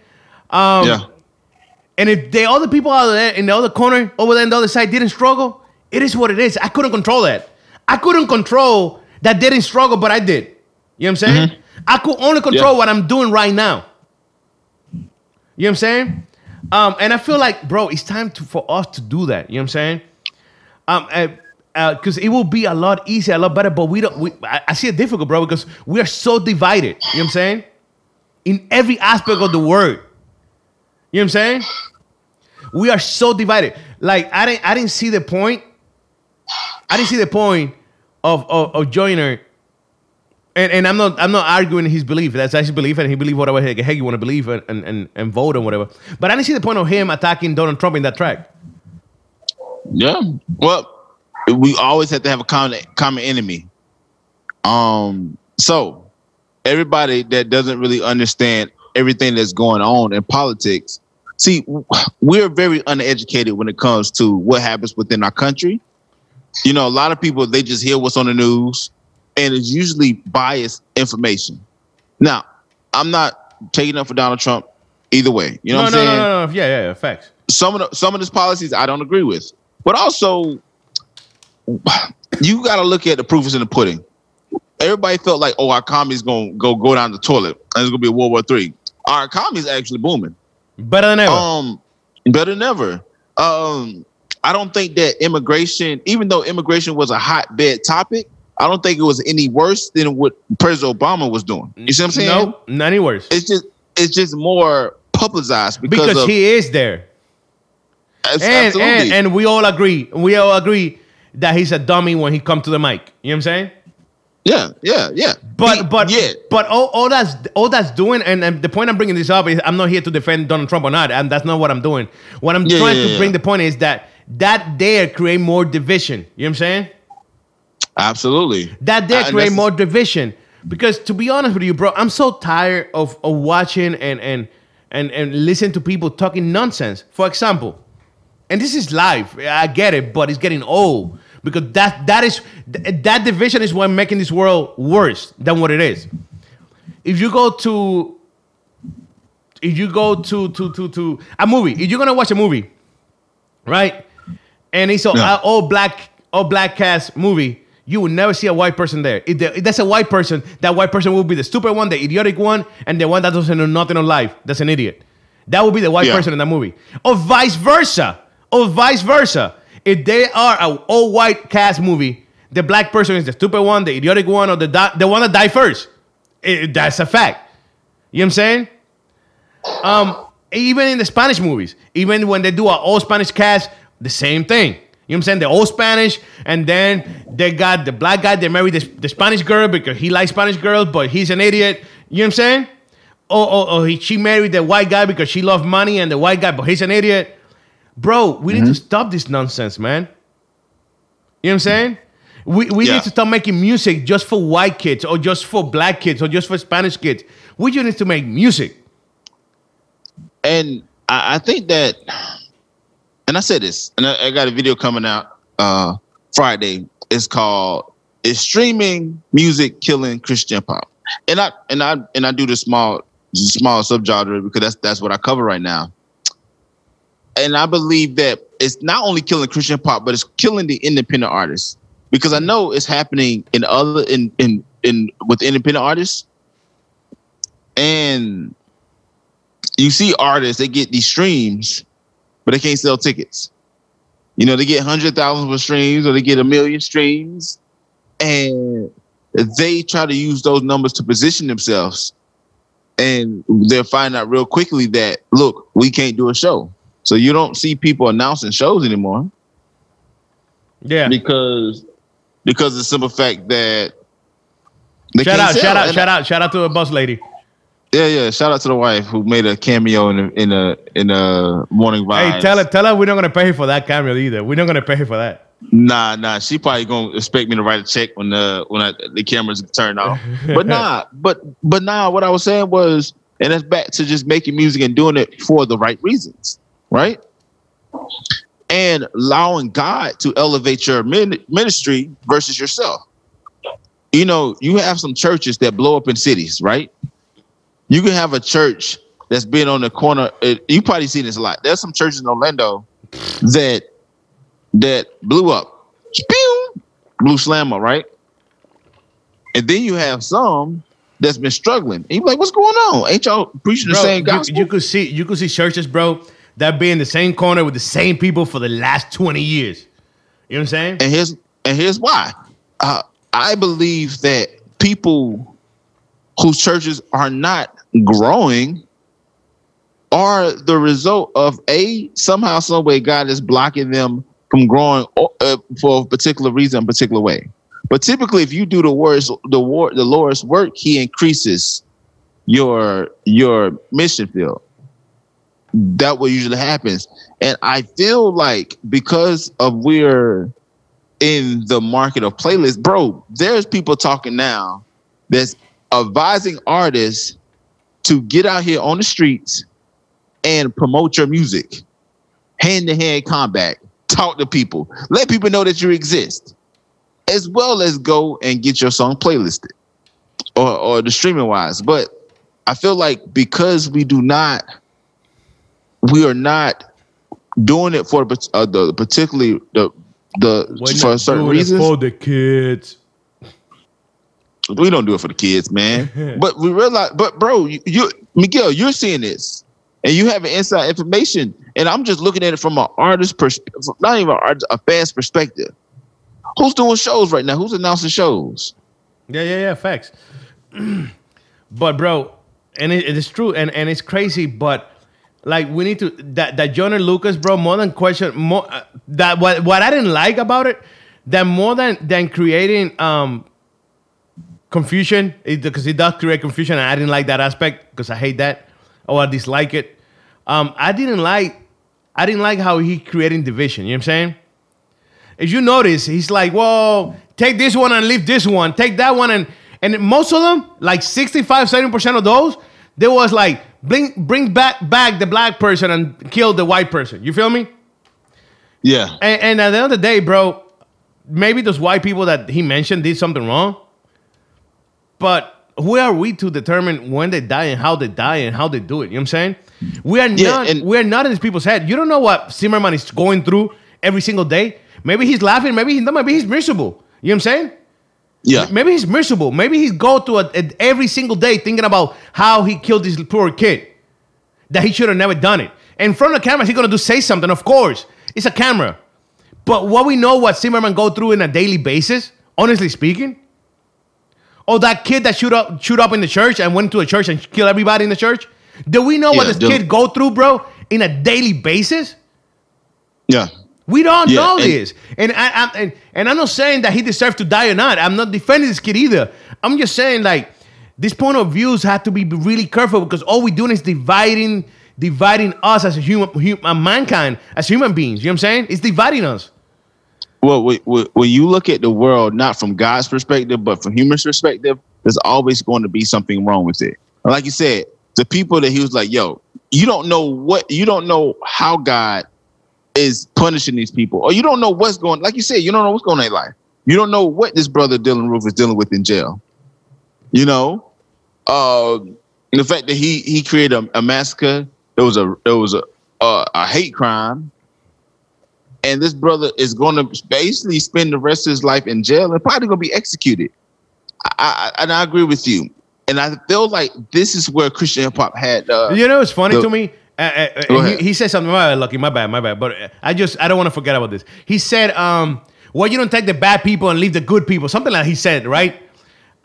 [SPEAKER 2] Um,
[SPEAKER 3] yeah.
[SPEAKER 2] And if the other people out there in the other corner, over there on the other side, didn't struggle, it is what it is. I couldn't control that. I couldn't control that they didn't struggle, but I did. You know what I'm saying? I could only control
[SPEAKER 3] Yeah.
[SPEAKER 2] what I'm doing right now. You know what I'm saying? Um, and I feel like, bro, it's time to, for us to do that. You know what I'm saying? Um, because it will be a lot easier, a lot better. But we don't. We, I, I see it difficult, bro, because we are so divided. You know what I'm saying? In every aspect of the word. You know what I'm saying? We are so divided. Like I didn't I didn't see the point. I didn't see the point of of, of Joyner. And, and I'm not I'm not arguing his belief. That's his belief, and he believe whatever the heck you want to believe and, and, and, and vote and whatever. But I didn't see the point of him attacking Donald Trump in that track.
[SPEAKER 3] Yeah. Well, we always have to have a common common enemy. Um. So everybody that doesn't really understand everything that's going on in politics, see, we're very uneducated when it comes to what happens within our country. You know, a lot of people they just hear what's on the news, and it's usually biased information. Now, I'm not taking up for Donald Trump either way. You know
[SPEAKER 2] no,
[SPEAKER 3] what I'm saying?
[SPEAKER 2] no, no, no. Yeah, yeah, yeah. Facts.
[SPEAKER 3] some of the, some of his policies I don't agree with, but also you got to look at the proof is in the pudding. Everybody felt like, oh, our economy's gonna go go down the toilet, and it's gonna be a World War Three. Our economy's actually booming,
[SPEAKER 2] Better than ever.
[SPEAKER 3] um, better than ever. Um, I don't think that immigration, even though immigration was a hotbed topic, I don't think it was any worse than what President Obama was doing. You see what I'm saying?
[SPEAKER 2] No, not any worse.
[SPEAKER 3] It's just it's just more publicized because,
[SPEAKER 2] because
[SPEAKER 3] of,
[SPEAKER 2] he is there. and,
[SPEAKER 3] absolutely.
[SPEAKER 2] and and we all agree we all agree that he's a dummy when he come to the mic you know what i'm saying
[SPEAKER 3] Yeah, yeah, yeah.
[SPEAKER 2] But
[SPEAKER 3] He-
[SPEAKER 2] but
[SPEAKER 3] yeah,
[SPEAKER 2] but all, all that's all that's doing, and, and the point I'm bringing this up is I'm not here to defend Donald Trump or not, and that's not what I'm doing. What I'm
[SPEAKER 3] Yeah,
[SPEAKER 2] trying
[SPEAKER 3] yeah,
[SPEAKER 2] to
[SPEAKER 3] yeah.
[SPEAKER 2] bring the point is that that there create more division. You know what I'm saying?
[SPEAKER 3] Absolutely.
[SPEAKER 2] That
[SPEAKER 3] Uh,
[SPEAKER 2] create more division. Because to be honest with you, bro, I'm so tired of, of watching and and and and listen to people talking nonsense. For example, and this is life. I get it, but it's getting old because that that is th- that division is what making this world worse than what it is. If you go to if you go to to to to a movie, if you're gonna watch a movie, right, and it's a
[SPEAKER 3] Yeah.
[SPEAKER 2] all black all black cast movie, you will never see a white person there. If, the, if that's a white person, that white person will be the stupid one, the idiotic one, and the one that doesn't know nothing on life. That's an idiot. That will be the white
[SPEAKER 3] Yeah.
[SPEAKER 2] person in that movie. Or vice versa. Or vice versa. If they are an all white cast movie, the black person is the stupid one, the idiotic one, or the di- the one that died first. It- that's a fact. You know what I'm saying? Um, even in the Spanish movies, even when they do an all Spanish cast, the same thing. You know what I'm saying? They're all Spanish, and then they got the black guy, they married the, the Spanish girl because he likes Spanish girls, but he's an idiot. You know what I'm saying? Or, or, or he, she married the white guy because she loved money, and the white guy, but he's an idiot. Bro, we need to mm-hmm. stop this nonsense, man. You know what I'm saying? We, we
[SPEAKER 3] Yeah.
[SPEAKER 2] need to stop making music just for white kids, or just for black kids, or just for Spanish kids. We just need to make music.
[SPEAKER 3] and I, I think that, and I said this, and I, I got a video coming out uh Friday. It's called "Is Streaming Music Killing Christian Pop?" And I and I and I do the small small subgenre because that's that's what I cover right now. And I believe that it's not only killing Christian pop, but it's killing the independent artists because I know it's happening in other in in in with independent artists, and you see artists they get these streams, but they can't sell tickets. You know, they get hundred thousands of streams or they get a million streams, and they try to use those numbers to position themselves. And they'll find out real quickly that look, we can't do a show. So you don't see people announcing shows anymore
[SPEAKER 2] Yeah.
[SPEAKER 3] because because of the simple fact that they
[SPEAKER 2] Shout out, shout out,
[SPEAKER 3] And-
[SPEAKER 2] shout out, shout out to the bus lady.
[SPEAKER 3] Yeah, yeah. Shout out to the wife who made a cameo in a in a in a morning vibes.
[SPEAKER 2] Hey, tell her, tell her we're not gonna pay her for that camera either. We're not gonna pay her for that.
[SPEAKER 3] Nah, nah. She probably gonna expect me to write a check when the when I, the cameras turn off. But nah, but but nah. What I was saying was, and that's back to just making music and doing it for the right reasons, right? And allowing God to elevate your min- ministry versus yourself. You know, you have some churches that blow up in cities, right? You can have a church that's been on the corner. uh, You probably seen this a lot. There's some churches in Orlando that that blew up. Pew! Blue slammer, right? And then you have some that's been struggling. And you're like, what's going on? Ain't y'all preaching the
[SPEAKER 2] Bro,
[SPEAKER 3] same
[SPEAKER 2] you,
[SPEAKER 3] gospel?
[SPEAKER 2] you could see, you could see churches, bro, that be in the same corner with the same people for the last twenty years. You know what I'm saying?
[SPEAKER 3] and here's and here's why. Uh, I believe that people whose churches are not growing are the result of a somehow, some way, God is blocking them from growing uh, for a particular reason, a particular way. But typically, if you do the worst, the war, the Lord's work, He increases your your mission field. That what usually happens, and I feel like because of we're in the market of playlists, bro, there's people talking now that's advising artists to get out here on the streets and promote your music, hand to hand combat, talk to people, let people know that you exist, as well as go and get your song playlisted or, or the streaming wise. But I feel like because we do not, we are not doing it for uh, the particularly the the
[SPEAKER 2] We're
[SPEAKER 3] for certain reasons.
[SPEAKER 2] for the kids.
[SPEAKER 3] We don't do it for the kids, man. but we realize, but bro, you, you Miguel, you're seeing this, and you have inside information, and I'm just looking at it from an artist perspective, not even artist, a fan's perspective. Who's doing shows right now? Who's announcing shows?
[SPEAKER 2] Yeah, yeah, yeah. Facts. but bro, and it, it is true, and and it's crazy, but like we need to that that Joyner Lucas, bro, more than question, more uh, that what what I didn't like about it, that more than than creating um confusion because it does create confusion, and I didn't like that aspect because I hate that or I dislike it. Um, I didn't like I didn't like how he creating division. You know what I'm saying? If you notice, he's like, well, take this one and leave this one, take that one and and most of them, like 65, 70% of those, there was like bring bring back back the black person and kill the white person. You feel me?
[SPEAKER 3] Yeah.
[SPEAKER 2] And, and at the end of the day, bro, maybe those white people that he mentioned did something wrong. But who are we to determine when they die and how they die and how they do it? You know what I'm saying? We are
[SPEAKER 3] Yeah,
[SPEAKER 2] not
[SPEAKER 3] and-
[SPEAKER 2] we are not in these people's head. You don't know what Zimmerman is going through every single day. Maybe he's laughing, maybe he's maybe he's miserable. You know what I'm saying?
[SPEAKER 3] Yeah.
[SPEAKER 2] Maybe he's miserable. Maybe he go to a, a- every single day thinking about how he killed this poor kid. That he should have never done it. In front of the camera, he's gonna do say something. Of course, it's a camera. But what we know, what Zimmerman go through in a daily basis, honestly speaking, or that kid that shoot up, shoot up in the church and went to a church and killed everybody in the church. Do we know what this
[SPEAKER 3] dude.
[SPEAKER 2] kid go through, bro, in a daily basis?
[SPEAKER 3] Yeah.
[SPEAKER 2] We don't
[SPEAKER 3] Yeah,
[SPEAKER 2] know
[SPEAKER 3] and-
[SPEAKER 2] this, and I, I'm and, and I'm not saying that he deserves to die or not. I'm not defending this kid either. I'm just saying like this point of views have to be really careful because all we're doing is dividing dividing us as a human, human uh, mankind as human beings. You know what I'm saying? It's dividing us.
[SPEAKER 3] Well, when- you look at the world, not from God's perspective, but from human perspective, there's always going to be something wrong with it. Like you said, the people that he was like, yo, you don't know what, you don't know how God is punishing these people, or you don't know what's going, like you said, you don't know what's going on in their life. You don't know what this brother Dylann Roof is dealing with in jail. You know, uh, the fact that he he created a, a massacre, it was a it was a a, a hate crime and this brother is going to basically spend the rest of his life in jail and probably going to be executed. I, I, and I agree with you. And I feel like this is where Christian hip hop had. Uh,
[SPEAKER 2] You know, it's funny
[SPEAKER 3] the-
[SPEAKER 2] to me. Uh, uh, uh, he, he said something. My bad, Lucky. My bad. My bad. But uh, I just I don't want to forget about this. He said, um, "Well, you don't take the bad people and leave the good people." Something like he said, right?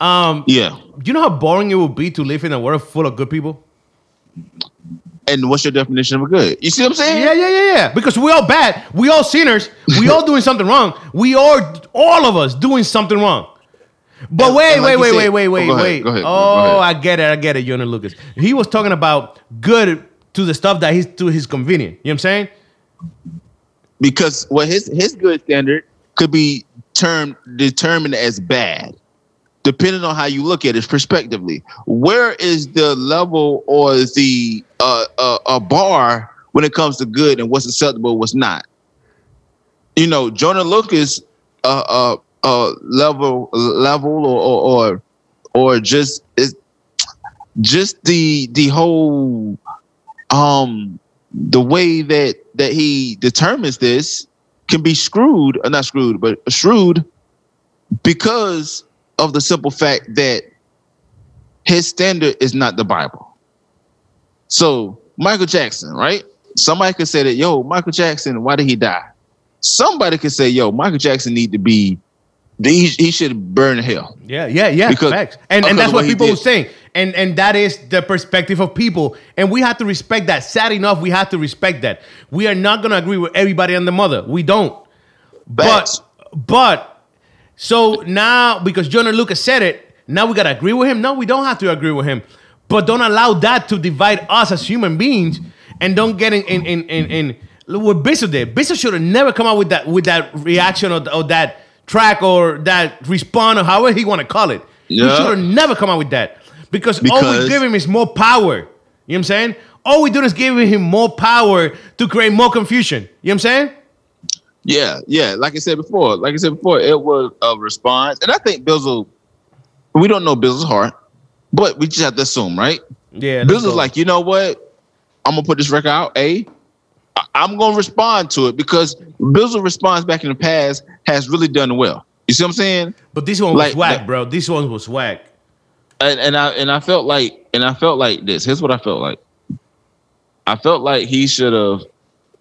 [SPEAKER 2] Um,
[SPEAKER 3] yeah.
[SPEAKER 2] Do you know how boring it would be to live in a world full of good people?
[SPEAKER 3] And what's your definition of a good? You see what I'm saying?
[SPEAKER 2] Yeah, yeah, yeah, yeah. Because we all bad. We all sinners. We all doing something wrong. We are all of us, doing something wrong. But wait,
[SPEAKER 3] like
[SPEAKER 2] wait, wait, wait, wait,
[SPEAKER 3] Oh, go ahead,
[SPEAKER 2] wait.
[SPEAKER 3] go go
[SPEAKER 2] Oh. I get it. I get it, Joyner Lucas. He was talking about good to the stuff that he's to his convenient. You know what I'm saying?
[SPEAKER 3] Because well, his his good standard could be termed determined as bad, depending on how you look at it prospectively. Where is the level or the uh, uh, a bar when it comes to good and what's acceptable, what's not? You know, Joyner Lucas, uh, uh, uh, level level or or or, or just is just the the whole um the way that that he determines this can be screwed or not screwed but shrewd because of the simple fact that his standard is not the bible so michael jackson right somebody could say that yo michael jackson why did he die somebody could say yo michael jackson need to be he, he should burn hell
[SPEAKER 2] Yeah, yeah, yeah.
[SPEAKER 3] Because-
[SPEAKER 2] facts. And, and that's what
[SPEAKER 3] what
[SPEAKER 2] people were saying. And and that is the perspective of people. And we have to respect that. Sad enough, we have to respect that. We are not gonna agree with everybody on the mother. We don't.
[SPEAKER 3] Facts.
[SPEAKER 2] But but so now because Joyner Lucas said it, now we gotta agree with him. No, we don't have to agree with him. But don't allow that to divide us as human beings and don't get in in in in, in what Bishop did. Bishop should have never come out with that with that reaction or, or that track or that response or however he want to call it. He should have never come out with that. Because, all we
[SPEAKER 3] Because-
[SPEAKER 2] give him is more power. You know what I'm saying? All we do is giving him more power to create more confusion. You know what I'm saying?
[SPEAKER 3] Yeah, yeah. Like I said before, like I said before, it was a response, and I think Bizzle. We don't know Bizzle's heart, but we just have to assume, right?
[SPEAKER 2] Yeah.
[SPEAKER 3] Bizzle's like, you know what? I'm gonna put this record out. A, I'm gonna respond to it because Bizzle response back in the past has really done well. You see what I'm saying?
[SPEAKER 2] but this one was
[SPEAKER 3] like-
[SPEAKER 2] whack,
[SPEAKER 3] like-
[SPEAKER 2] bro. This one was whack.
[SPEAKER 3] And, and I and I felt like and I felt like this. Here's what I felt like. I felt like he should have.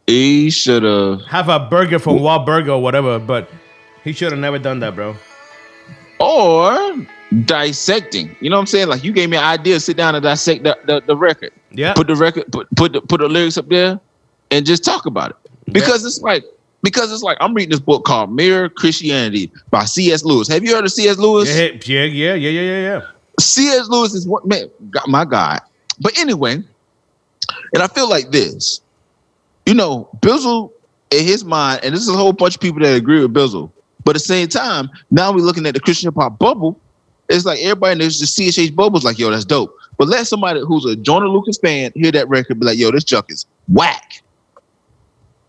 [SPEAKER 3] He should have.
[SPEAKER 2] Have a burger from Wild Burger or whatever, but he should have never done that, bro.
[SPEAKER 3] or dissecting. You know what I'm saying? Like you gave me an idea, sit down and dissect the, the, the record.
[SPEAKER 2] Yeah.
[SPEAKER 3] Put the record, put put the put the lyrics up there and just talk about it. Because it's like because it's like I'm reading this book called Mere Christianity by C.S. Lewis. Have you heard of C.S. Lewis?
[SPEAKER 2] Yeah, yeah, yeah, yeah, yeah, yeah, yeah.
[SPEAKER 3] C.S. Lewis is what man, my God. But anyway, and I feel like this, you know, Bizzle in his mind, and this is a whole bunch of people that agree with Bizzle. But at the same time, now we're looking at the Christian hip hop bubble. It's like everybody knows the CHH bubble's like, yo, that's dope. But let somebody who's a Joyner Lucas fan hear that record, be like, yo, this junk is whack.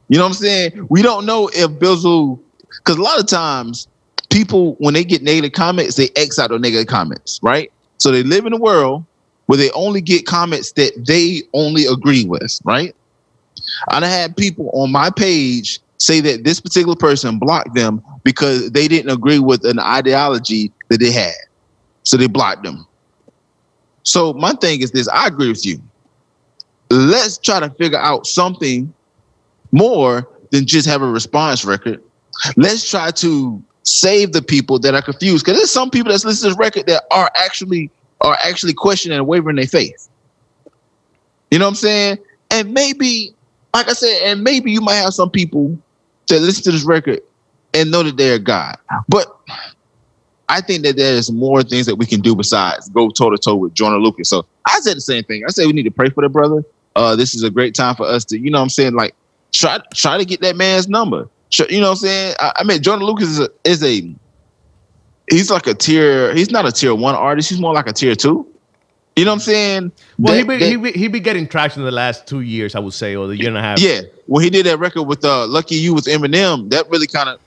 [SPEAKER 3] You know what I'm saying? We don't know if Bizzle, because a lot of times people, when they get negative comments, they X out those negative comments, right? So they live in a world where they only get comments that they only agree with, right? I had people on my page say that this particular person blocked them because they didn't agree with an ideology that they had. So they blocked them. So my thing is this I agree with you. Let's try to figure out something more than just have a response record. Let's try to save the people that are confused. Because there's some people that's listening to this record that are actually are actually questioning and wavering their faith. You know what I'm saying? And maybe, like I said, and maybe you might have some people that listen to this record and know that they're God. But I think that there's more things that we can do besides go toe to toe with Joyner Lucas. So I said the same thing. I said we need to pray for the brother. Uh, this is a great time for us to, you know what I'm saying, like try try to get that man's number. You know what I'm saying? I, I mean, Joyner Lucas is a, is a he's like a tier. He's not a tier one artist. He's more like a tier two. You know what I'm saying?
[SPEAKER 2] Well,
[SPEAKER 3] That-
[SPEAKER 2] he be,
[SPEAKER 3] that-
[SPEAKER 2] he be, he be getting traction in the last two years, I would say, or the year and a half.
[SPEAKER 3] yeah. When he did that record with uh, Lucky You with Eminem, that really kind of,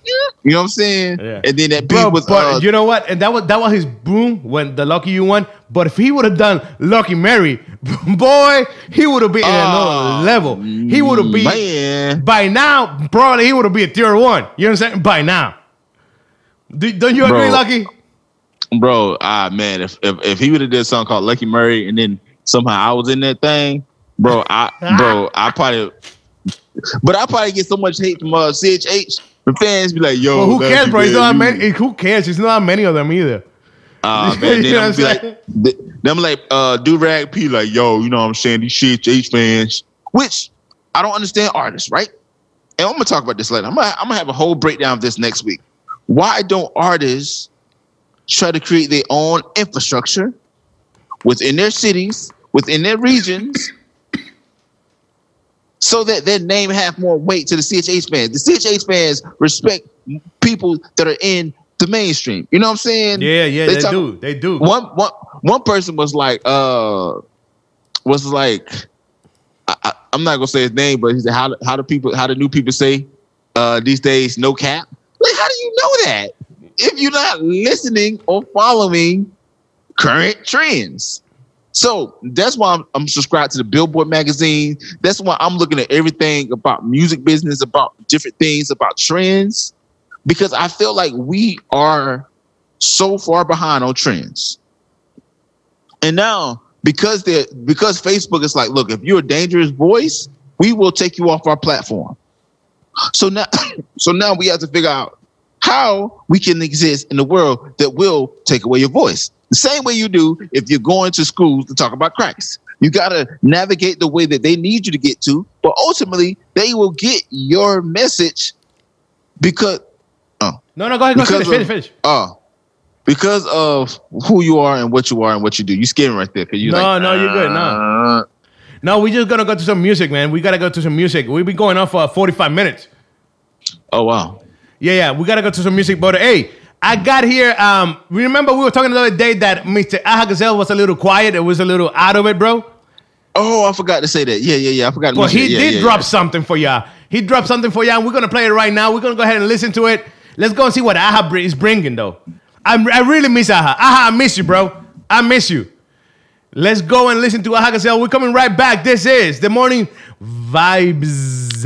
[SPEAKER 3] you know what I'm saying?
[SPEAKER 2] Yeah.
[SPEAKER 3] And then that beat
[SPEAKER 2] Bro,
[SPEAKER 3] was,
[SPEAKER 2] but
[SPEAKER 3] uh,
[SPEAKER 2] you know what? And that was that was his boom when the Lucky You won. But if he would have done Lucky Mary, boy, he would have been at
[SPEAKER 3] Oh,
[SPEAKER 2] another level. He would have been
[SPEAKER 3] man.
[SPEAKER 2] by now. Probably he would have been a tier one. You know what I'm saying? By now. Do, don't you agree,
[SPEAKER 3] Bro.
[SPEAKER 2] Lucky?
[SPEAKER 3] Bro, ah man, if if, if he would have did a song called Lucky Murray and then somehow I was in that thing, bro, I bro, I probably but I probably get so much hate from uh CHH. The fans be like, yo,
[SPEAKER 2] Well, who cares, bro?
[SPEAKER 3] Man,
[SPEAKER 2] not many. Who cares? It's not many of them either.
[SPEAKER 3] Uh, man, then I'm
[SPEAKER 2] what
[SPEAKER 3] be
[SPEAKER 2] I'm
[SPEAKER 3] like, them like uh do rag P like yo, you know what I'm saying these CHH fans, which I don't understand artists, right? And I'm gonna talk about this later. I'm gonna I'm gonna have a whole breakdown of this next week. Why don't artists try to create their own infrastructure within their cities, within their regions, so that their name have more weight to the CHH fans? The CHH fans respect people that are in the mainstream. You know what I'm saying?
[SPEAKER 2] Yeah, yeah,
[SPEAKER 3] They
[SPEAKER 2] they,
[SPEAKER 3] talk-
[SPEAKER 2] do. They do.
[SPEAKER 3] one one one person was like uh was like I, I, I'm not gonna say his name, but he said how how do people how do new people say uh these days no cap? Like how do you know that if you're not listening or following current trends? So that's why I'm, I'm subscribed to the Billboard magazine. That's why I'm looking at everything about music business, about different things, about trends, because I feel like we are so far behind on trends. And now, because they because Facebook is like, look, if you're a dangerous voice, we will take you off our platform. So now, so now we have to figure out how we can exist in the world that will take away your voice. The same way you do if you're going to schools to talk about Christ. You got to navigate the way that they need you to get to, but ultimately they will get your message because
[SPEAKER 2] no, no, go ahead. Go
[SPEAKER 3] because
[SPEAKER 2] finish,
[SPEAKER 3] of-
[SPEAKER 2] finish, finish.
[SPEAKER 3] Oh, because of who you are and what you are and what you do. You scared me right there. Cause you
[SPEAKER 2] No,
[SPEAKER 3] like,
[SPEAKER 2] no, you're good, no.
[SPEAKER 3] uh,
[SPEAKER 2] No, we just gonna go to some music, man. We gotta go to some music. We've been going on for 45 minutes.
[SPEAKER 3] Oh wow.
[SPEAKER 2] Yeah, yeah, we gotta go to some music. But hey, I got here. Um, remember we were talking the other day that Mr. Aha Gazelle was a little quiet. It was a little out of it, bro.
[SPEAKER 3] Oh, I forgot to say that. Yeah, yeah, yeah. I forgot.
[SPEAKER 2] Well, he.
[SPEAKER 3] Yeah,
[SPEAKER 2] did
[SPEAKER 3] yeah,
[SPEAKER 2] drop
[SPEAKER 3] yeah.
[SPEAKER 2] something for y'all. He dropped something for y'all, and we're gonna play it right now. We're gonna go ahead and listen to it. Let's go and see what Aha is bringing, though. I'm, I really miss Aha. Aha, I miss you, bro. I miss you. Let's go and listen to Aha Gazelle. We're coming right back. This is the morning vibes.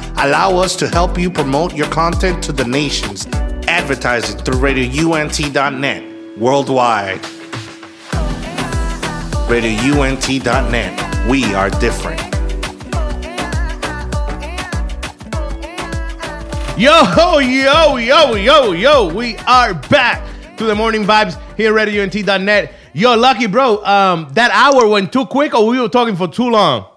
[SPEAKER 4] Allow us to help you promote your content to the nations. Advertising through RadioUNT.net worldwide. RadioUNT.net. We are different.
[SPEAKER 2] Yo, yo, yo, yo, yo. We are back to the morning vibes here at RadioUNT.net. Yo, Lucky Bro, um, that hour went too quick or we were talking for too long?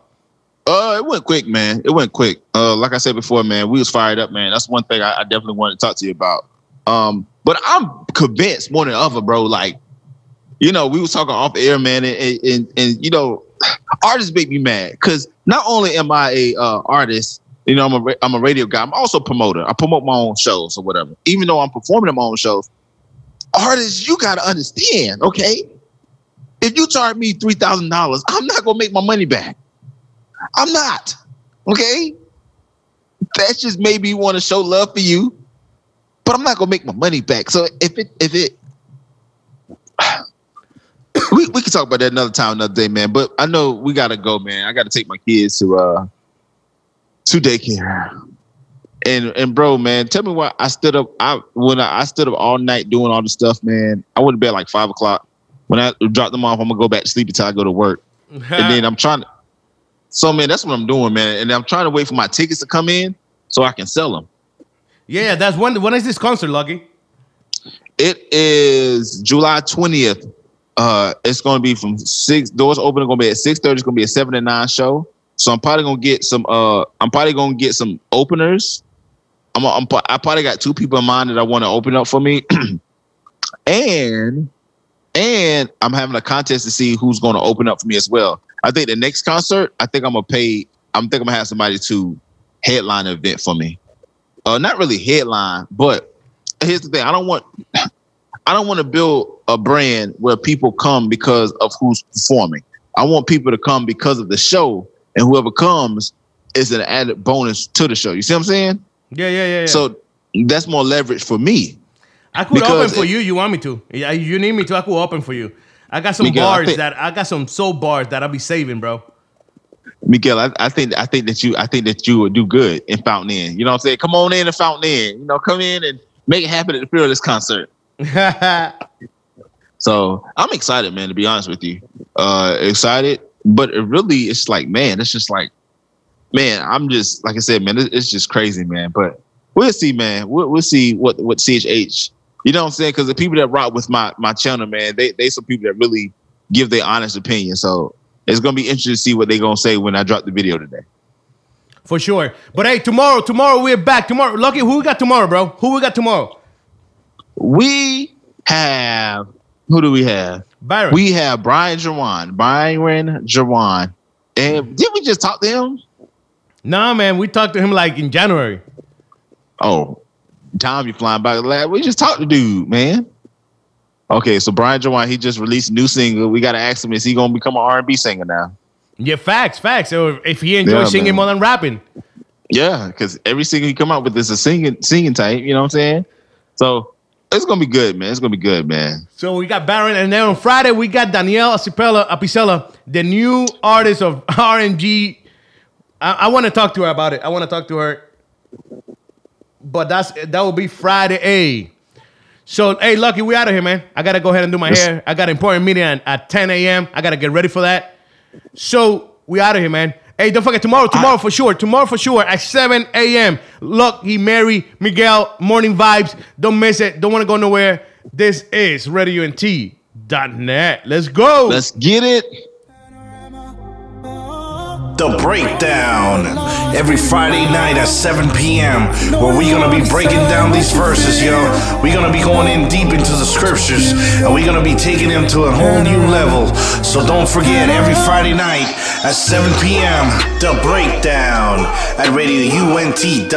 [SPEAKER 3] Uh, it went quick, man. It went quick. Uh, like I said before, man, we was fired up, man. That's one thing I, I definitely wanted to talk to you about. Um, but I'm convinced more than ever, bro. Like, you know, we was talking off air, man, and and, and you know, artists make me mad because not only am I a uh, artist, you know, I'm a I'm a radio guy. I'm also a promoter. I promote my own shows or whatever. Even though I'm performing my own shows, artists, you gotta understand, okay? If you charge me three thousand dollars, I'm not gonna make my money back. I'm not. Okay. That's just maybe want to show love for you, but I'm not gonna make my money back. So if it if it we, we can talk about that another time, another day, man. But I know we gotta go, man. I gotta take my kids to uh to daycare. And and bro, man, tell me why I stood up. I when I, I stood up all night doing all the stuff, man. I went to bed like five o'clock. When I dropped them off, I'm gonna go back to sleep until I go to work. and then I'm trying to so man, that's what I'm doing, man. And I'm trying to wait for my tickets to come in so I can sell them.
[SPEAKER 2] Yeah, that's when. When is this concert, Lucky?
[SPEAKER 3] It is July 20th. Uh, it's going to be from six doors open. It's going to be at six thirty. It's going to be a seven to nine show. So I'm probably going to get some. Uh, I'm probably going to get some openers. I'm, I'm. I probably got two people in mind that I want to open up for me, and and I'm having a contest to see who's going to open up for me as well. I think the next concert, I think I'm gonna pay. I'm thinking I'm gonna have somebody to headline an event for me. Uh, not really headline, but here's the thing: I don't want, I don't want to build a brand where people come because of who's performing. I want people to come because of the show, and whoever comes is an added bonus to the show. You see what I'm saying?
[SPEAKER 2] Yeah, yeah, yeah. yeah.
[SPEAKER 3] So that's more leverage for me.
[SPEAKER 2] I could open for it, you. You want me to? Yeah, you need me to. I could open for you. I got some Miguel, bars think, that I got some soul bars that I'll be saving, bro.
[SPEAKER 3] Miguel, I, I, think I think that you I think that you would do good in Fountain Inn. You know what I'm saying? Come on in to Fountain Inn. You know, come in and make it happen at the Fearless concert. so I'm excited, man. To be honest with you, uh, excited. But it really, it's like, man, it's just like, man, I'm just like I said, man, it's just crazy, man. But we'll see, man. We'll, we'll see what what CHH you know what I'm saying? Because the people that rock with my my channel, man, they they some people that really give their honest opinion. So it's gonna be interesting to see what they're gonna say when I drop the video today.
[SPEAKER 2] For sure. But hey, tomorrow, tomorrow we're back. Tomorrow, Lucky, who we got tomorrow, bro? Who we got tomorrow?
[SPEAKER 3] We have who do we have?
[SPEAKER 2] Byron.
[SPEAKER 3] We have Brian Jawan. Byron Jawan. And did we just talk to him?
[SPEAKER 2] Nah, man, we talked to him like in January.
[SPEAKER 3] Oh, time you flying by the lab. We just talked to dude, man. Okay, so Brian Jawan, he just released a new single. We gotta ask him, is he gonna become an R and B singer now?
[SPEAKER 2] Yeah, facts, facts. So if he enjoys yeah, singing man. more than rapping.
[SPEAKER 3] Yeah, because every single he come out with is a singing singing type, you know what I'm saying? So it's gonna be good, man. It's gonna be good, man.
[SPEAKER 2] So we got Baron, and then on Friday we got Danielle Apicella, Apicella the new artist of R and G. I, I want to talk to her about it. I want to talk to her but that's that will be Friday. A. So hey, Lucky, we out of here, man. I gotta go ahead and do my yes. hair. I got an important meeting at, at 10 a.m. I gotta get ready for that. So we out of here, man. Hey, don't forget tomorrow, tomorrow I, for sure, tomorrow for sure at 7 a.m. Lucky, Mary, Miguel, morning vibes. Don't miss it. Don't want to go nowhere. This is RadioUNT.net. Let's go.
[SPEAKER 3] Let's get it.
[SPEAKER 4] The Breakdown. Every Friday night at 7 p.m., where we're gonna be breaking down these verses, yo. We're gonna be going in deep into the scriptures, and we're gonna be taking them to a whole new level. So don't forget, every Friday night at 7 p.m., The Breakdown at RadioUNT.net.